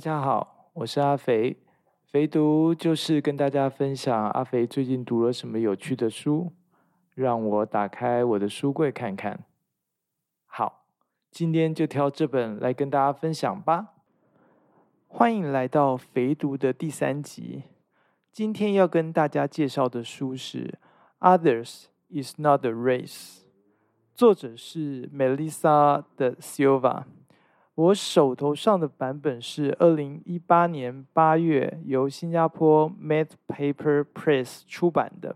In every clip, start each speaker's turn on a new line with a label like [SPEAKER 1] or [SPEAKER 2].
[SPEAKER 1] 大家好，我是阿肥。肥读就是跟大家分享阿肥最近读了什么有趣的书，让我打开我的书柜看看。好，今天就挑这本来跟大家分享吧。欢迎来到肥读的第三集。今天要跟大家介绍的书是《Others Is Not a Race》，作者是 Melissa 的 Silva。我手头上的版本是二零一八年八月由新加坡 Mad Paper Press 出版的。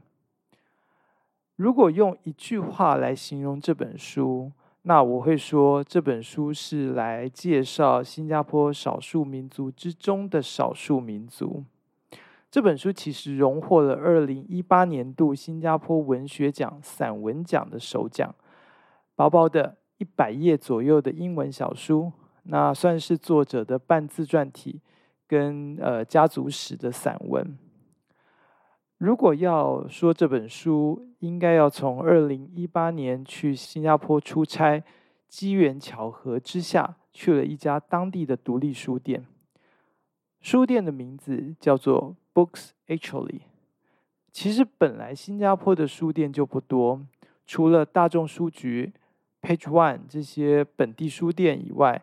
[SPEAKER 1] 如果用一句话来形容这本书，那我会说这本书是来介绍新加坡少数民族之中的少数民族。这本书其实荣获了二零一八年度新加坡文学奖散文奖的首奖。薄薄的一百页左右的英文小书。那算是作者的半自传体跟呃家族史的散文。如果要说这本书，应该要从二零一八年去新加坡出差，机缘巧合之下去了一家当地的独立书店。书店的名字叫做 Books Actually。其实本来新加坡的书店就不多，除了大众书局、Page One 这些本地书店以外。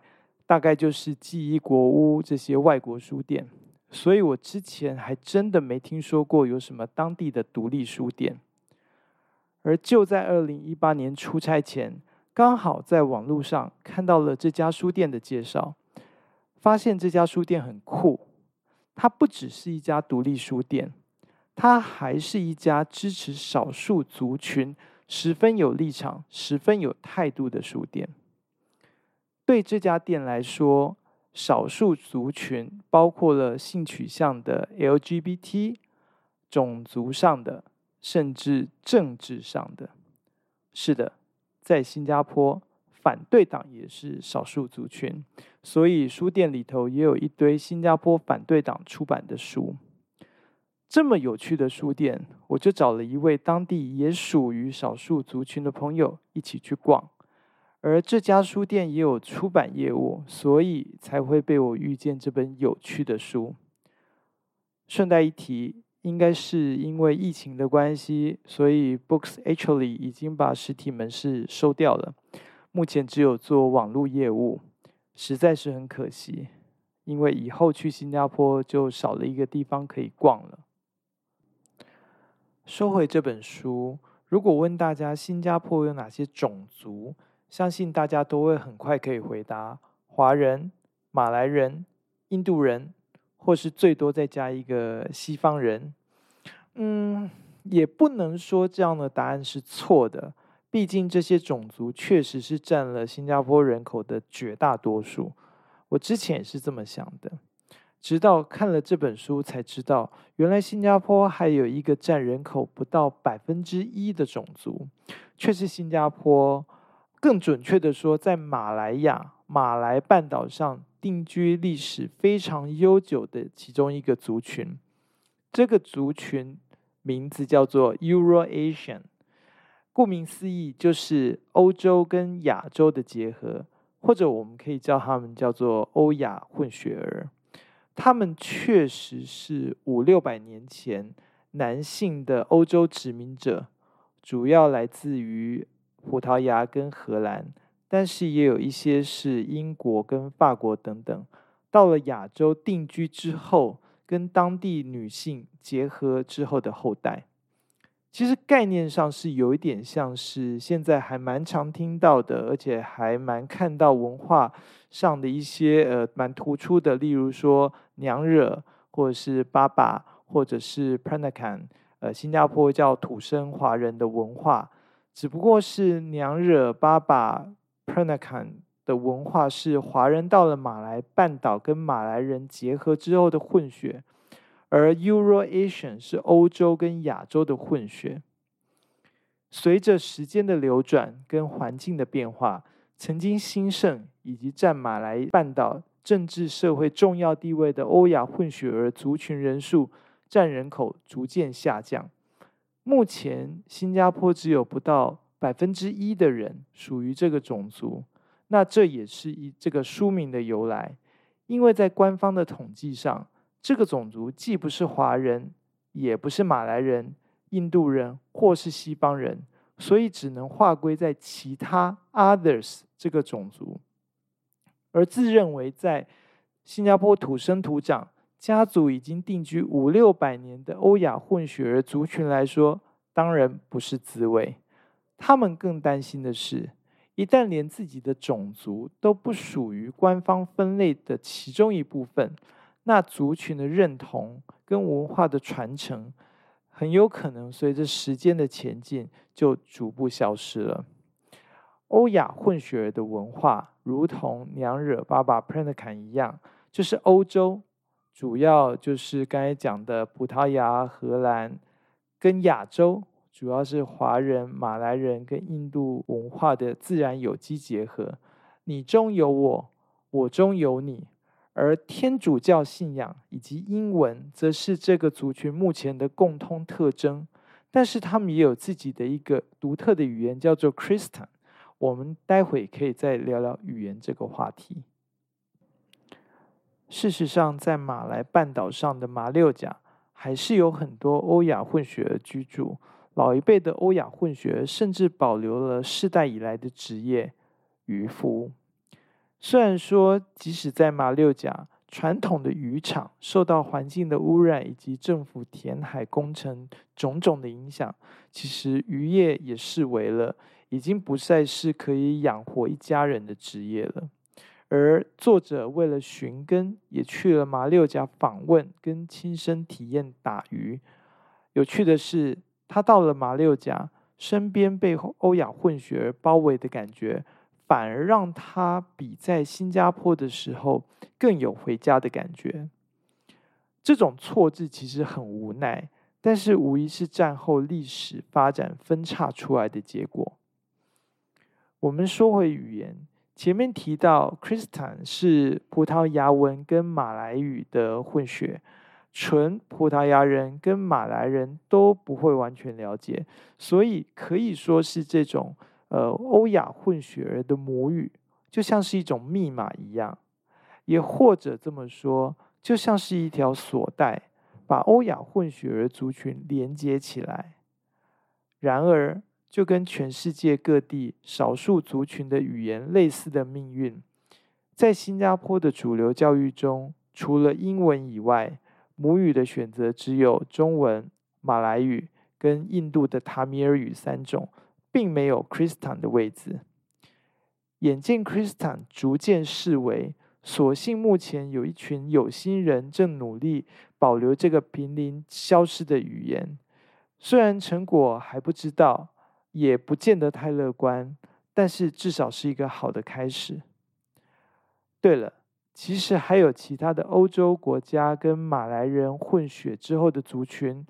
[SPEAKER 1] 大概就是记忆国屋这些外国书店，所以我之前还真的没听说过有什么当地的独立书店。而就在二零一八年出差前，刚好在网络上看到了这家书店的介绍，发现这家书店很酷。它不只是一家独立书店，它还是一家支持少数族群、十分有立场、十分有态度的书店。对这家店来说，少数族群包括了性取向的 LGBT、种族上的，甚至政治上的。是的，在新加坡，反对党也是少数族群，所以书店里头也有一堆新加坡反对党出版的书。这么有趣的书店，我就找了一位当地也属于少数族群的朋友一起去逛。而这家书店也有出版业务，所以才会被我遇见这本有趣的书。顺带一提，应该是因为疫情的关系，所以 Books Actually 已经把实体门市收掉了，目前只有做网络业务，实在是很可惜。因为以后去新加坡就少了一个地方可以逛了。收回这本书，如果问大家新加坡有哪些种族？相信大家都会很快可以回答：华人、马来人、印度人，或是最多再加一个西方人。嗯，也不能说这样的答案是错的，毕竟这些种族确实是占了新加坡人口的绝大多数。我之前也是这么想的，直到看了这本书才知道，原来新加坡还有一个占人口不到百分之一的种族，却是新加坡。更准确的说，在马来亚马来半岛上定居历史非常悠久的其中一个族群，这个族群名字叫做 Euro-Asian，顾名思义就是欧洲跟亚洲的结合，或者我们可以叫他们叫做欧亚混血儿。他们确实是五六百年前男性的欧洲殖民者，主要来自于。葡萄牙跟荷兰，但是也有一些是英国跟法国等等。到了亚洲定居之后，跟当地女性结合之后的后代，其实概念上是有一点像是现在还蛮常听到的，而且还蛮看到文化上的一些呃蛮突出的，例如说娘惹，或者是爸爸，或者是 Peranakan，呃，新加坡叫土生华人的文化。只不过是娘惹、爸爸、Peranakan 的文化是华人到了马来半岛跟马来人结合之后的混血，而 Euro-Asian 是欧洲跟亚洲的混血。随着时间的流转跟环境的变化，曾经兴盛以及占马来半岛政治社会重要地位的欧亚混血儿族群人数占人口逐渐下降。目前，新加坡只有不到百分之一的人属于这个种族，那这也是一这个书名的由来。因为在官方的统计上，这个种族既不是华人，也不是马来人、印度人或是西方人，所以只能划归在其他 others 这个种族。而自认为在新加坡土生土长、家族已经定居五六百年的欧亚混血儿族群来说，当然不是滋味。他们更担心的是，一旦连自己的种族都不属于官方分类的其中一部分，那族群的认同跟文化的传承，很有可能随着时间的前进就逐步消失了。欧亚混血儿的文化，如同娘惹爸爸 p r e n t a n 一样，就是欧洲，主要就是刚才讲的葡萄牙、荷兰，跟亚洲。主要是华人、马来人跟印度文化的自然有机结合，你中有我，我中有你。而天主教信仰以及英文，则是这个族群目前的共通特征。但是他们也有自己的一个独特的语言，叫做 Christian。我们待会可以再聊聊语言这个话题。事实上，在马来半岛上的马六甲，还是有很多欧亚混血儿居住。老一辈的欧亚混血儿甚至保留了世代以来的职业——渔夫。虽然说，即使在马六甲，传统的渔场受到环境的污染以及政府填海工程种种的影响，其实渔业也视为了已经不再是可以养活一家人的职业了。而作者为了寻根，也去了马六甲访问，跟亲身体验打鱼。有趣的是。他到了马六甲，身边被欧亚混血儿包围的感觉，反而让他比在新加坡的时候更有回家的感觉。这种错置其实很无奈，但是无疑是战后历史发展分叉出来的结果。我们说回语言，前面提到 Christian 是葡萄牙文跟马来语的混血。纯葡萄牙人跟马来人都不会完全了解，所以可以说是这种呃欧亚混血儿的母语，就像是一种密码一样，也或者这么说，就像是一条锁带，把欧亚混血儿族群连接起来。然而，就跟全世界各地少数族群的语言类似的命运，在新加坡的主流教育中，除了英文以外，母语的选择只有中文、马来语跟印度的塔米尔语三种，并没有 Christian 的位置。眼见 Christian 逐渐式微，所幸目前有一群有心人正努力保留这个濒临消失的语言。虽然成果还不知道，也不见得太乐观，但是至少是一个好的开始。对了。其实还有其他的欧洲国家跟马来人混血之后的族群，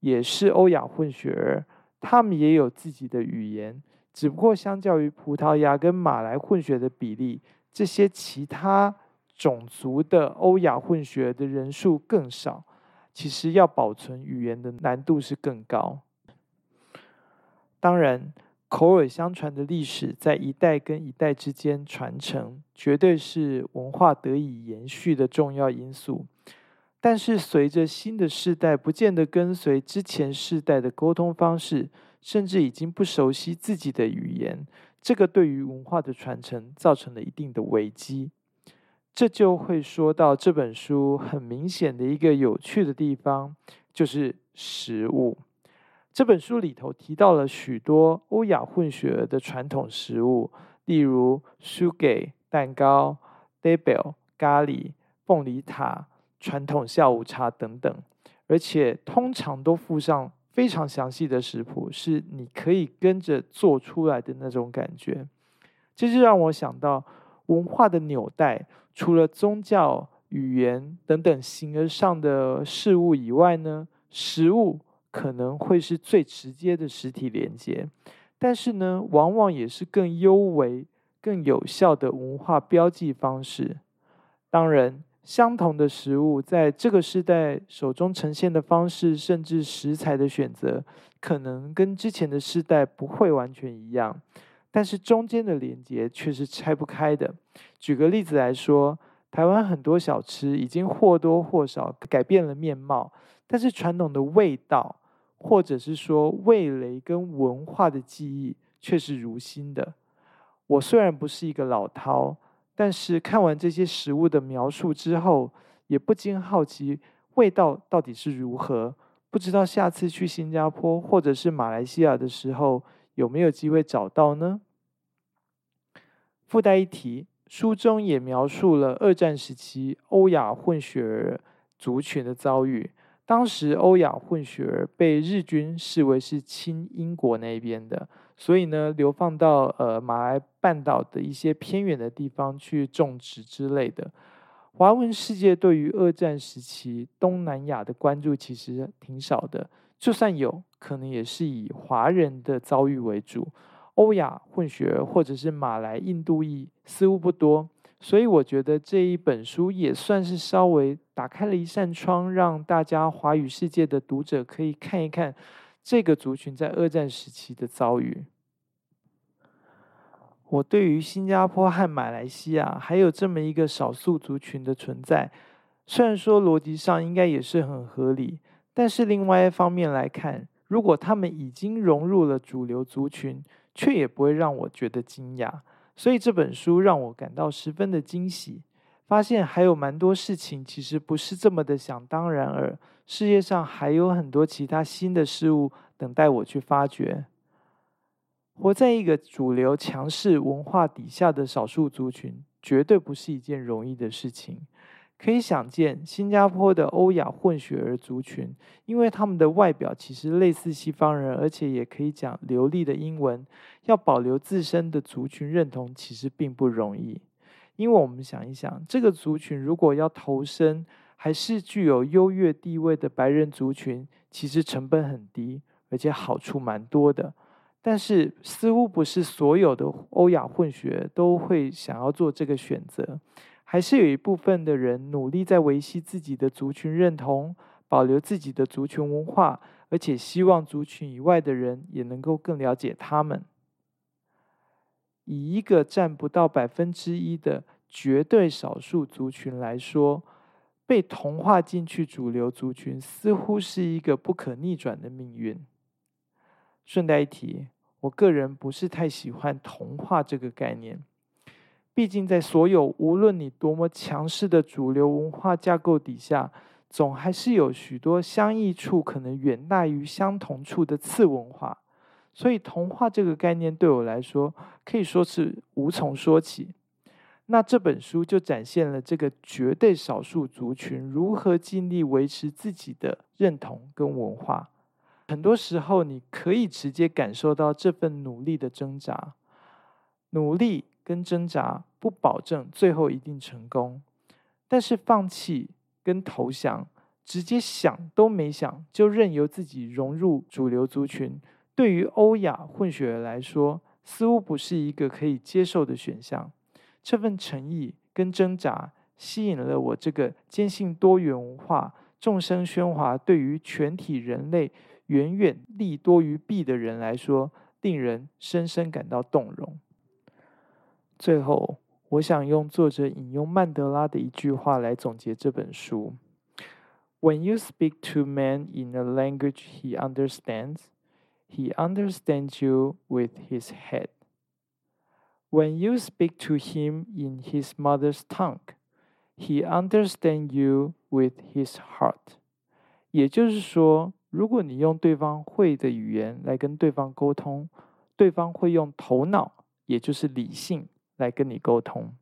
[SPEAKER 1] 也是欧亚混血儿，他们也有自己的语言，只不过相较于葡萄牙跟马来混血的比例，这些其他种族的欧亚混血的人数更少。其实要保存语言的难度是更高。当然。口耳相传的历史，在一代跟一代之间传承，绝对是文化得以延续的重要因素。但是，随着新的世代不见得跟随之前世代的沟通方式，甚至已经不熟悉自己的语言，这个对于文化的传承造成了一定的危机。这就会说到这本书很明显的一个有趣的地方，就是食物。这本书里头提到了许多欧亚混血儿的传统食物，例如 s u g a 蛋糕、debel 咖喱、凤梨塔、传统下午茶等等，而且通常都附上非常详细的食谱，是你可以跟着做出来的那种感觉。这就让我想到文化的纽带，除了宗教、语言等等形而上的事物以外呢，食物。可能会是最直接的实体连接，但是呢，往往也是更优为、更有效的文化标记方式。当然，相同的食物在这个时代手中呈现的方式，甚至食材的选择，可能跟之前的世代不会完全一样，但是中间的连接却是拆不开的。举个例子来说，台湾很多小吃已经或多或少改变了面貌，但是传统的味道，或者是说味蕾跟文化的记忆，却是如新的。我虽然不是一个老饕，但是看完这些食物的描述之后，也不禁好奇味道到底是如何。不知道下次去新加坡或者是马来西亚的时候，有没有机会找到呢？附带一提，书中也描述了二战时期欧亚混血儿族群的遭遇。当时欧亚混血儿被日军视为是亲英国那边的，所以呢，流放到呃马来半岛的一些偏远的地方去种植之类的。华文世界对于二战时期东南亚的关注其实挺少的，就算有可能也是以华人的遭遇为主，欧亚混血儿或者是马来印度裔似乎不多，所以我觉得这一本书也算是稍微打开了一扇窗，让大家华语世界的读者可以看一看这个族群在二战时期的遭遇。我对于新加坡和马来西亚还有这么一个少数族群的存在，虽然说逻辑上应该也是很合理，但是另外一方面来看，如果他们已经融入了主流族群，却也不会让我觉得惊讶。所以这本书让我感到十分的惊喜，发现还有蛮多事情其实不是这么的想当然而，世界上还有很多其他新的事物等待我去发掘。活在一个主流强势文化底下的少数族群，绝对不是一件容易的事情。可以想见，新加坡的欧亚混血儿族群，因为他们的外表其实类似西方人，而且也可以讲流利的英文，要保留自身的族群认同，其实并不容易。因为我们想一想，这个族群如果要投身，还是具有优越地位的白人族群，其实成本很低，而且好处蛮多的。但是，似乎不是所有的欧亚混血都会想要做这个选择，还是有一部分的人努力在维系自己的族群认同，保留自己的族群文化，而且希望族群以外的人也能够更了解他们。以一个占不到百分之一的绝对少数族群来说，被同化进去主流族群，似乎是一个不可逆转的命运。顺带一提。我个人不是太喜欢“同化”这个概念，毕竟在所有无论你多么强势的主流文化架构底下，总还是有许多相异处可能远大于相同处的次文化。所以，“童话”这个概念对我来说可以说是无从说起。那这本书就展现了这个绝对少数族群如何尽力维持自己的认同跟文化。很多时候，你可以直接感受到这份努力的挣扎。努力跟挣扎不保证最后一定成功，但是放弃跟投降，直接想都没想就任由自己融入主流族群，对于欧亚混血儿来说，似乎不是一个可以接受的选项。这份诚意跟挣扎，吸引了我这个坚信多元文化、众生喧哗对于全体人类。远远利多于弊的人来说，令人深深感到动容。最后，我想用作者引用曼德拉的一句话来总结这本书：“When you speak to man in a language he understands, he understands you with his head. When you speak to him in his mother's tongue, he understands you with his heart。”也就是说。如果你用对方会的语言来跟对方沟通，对方会用头脑，也就是理性来跟你沟通；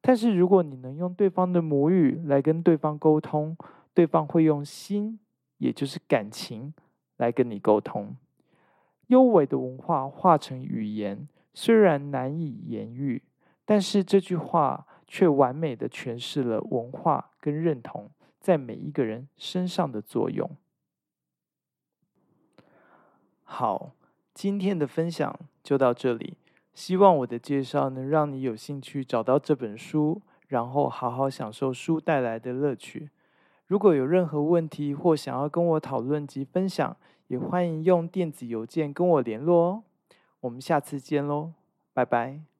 [SPEAKER 1] 但是如果你能用对方的母语来跟对方沟通，对方会用心，也就是感情来跟你沟通。优美的文化化成语言，虽然难以言喻，但是这句话却完美的诠释了文化跟认同在每一个人身上的作用。好，今天的分享就到这里。希望我的介绍能让你有兴趣找到这本书，然后好好享受书带来的乐趣。如果有任何问题或想要跟我讨论及分享，也欢迎用电子邮件跟我联络哦。我们下次见喽，拜拜。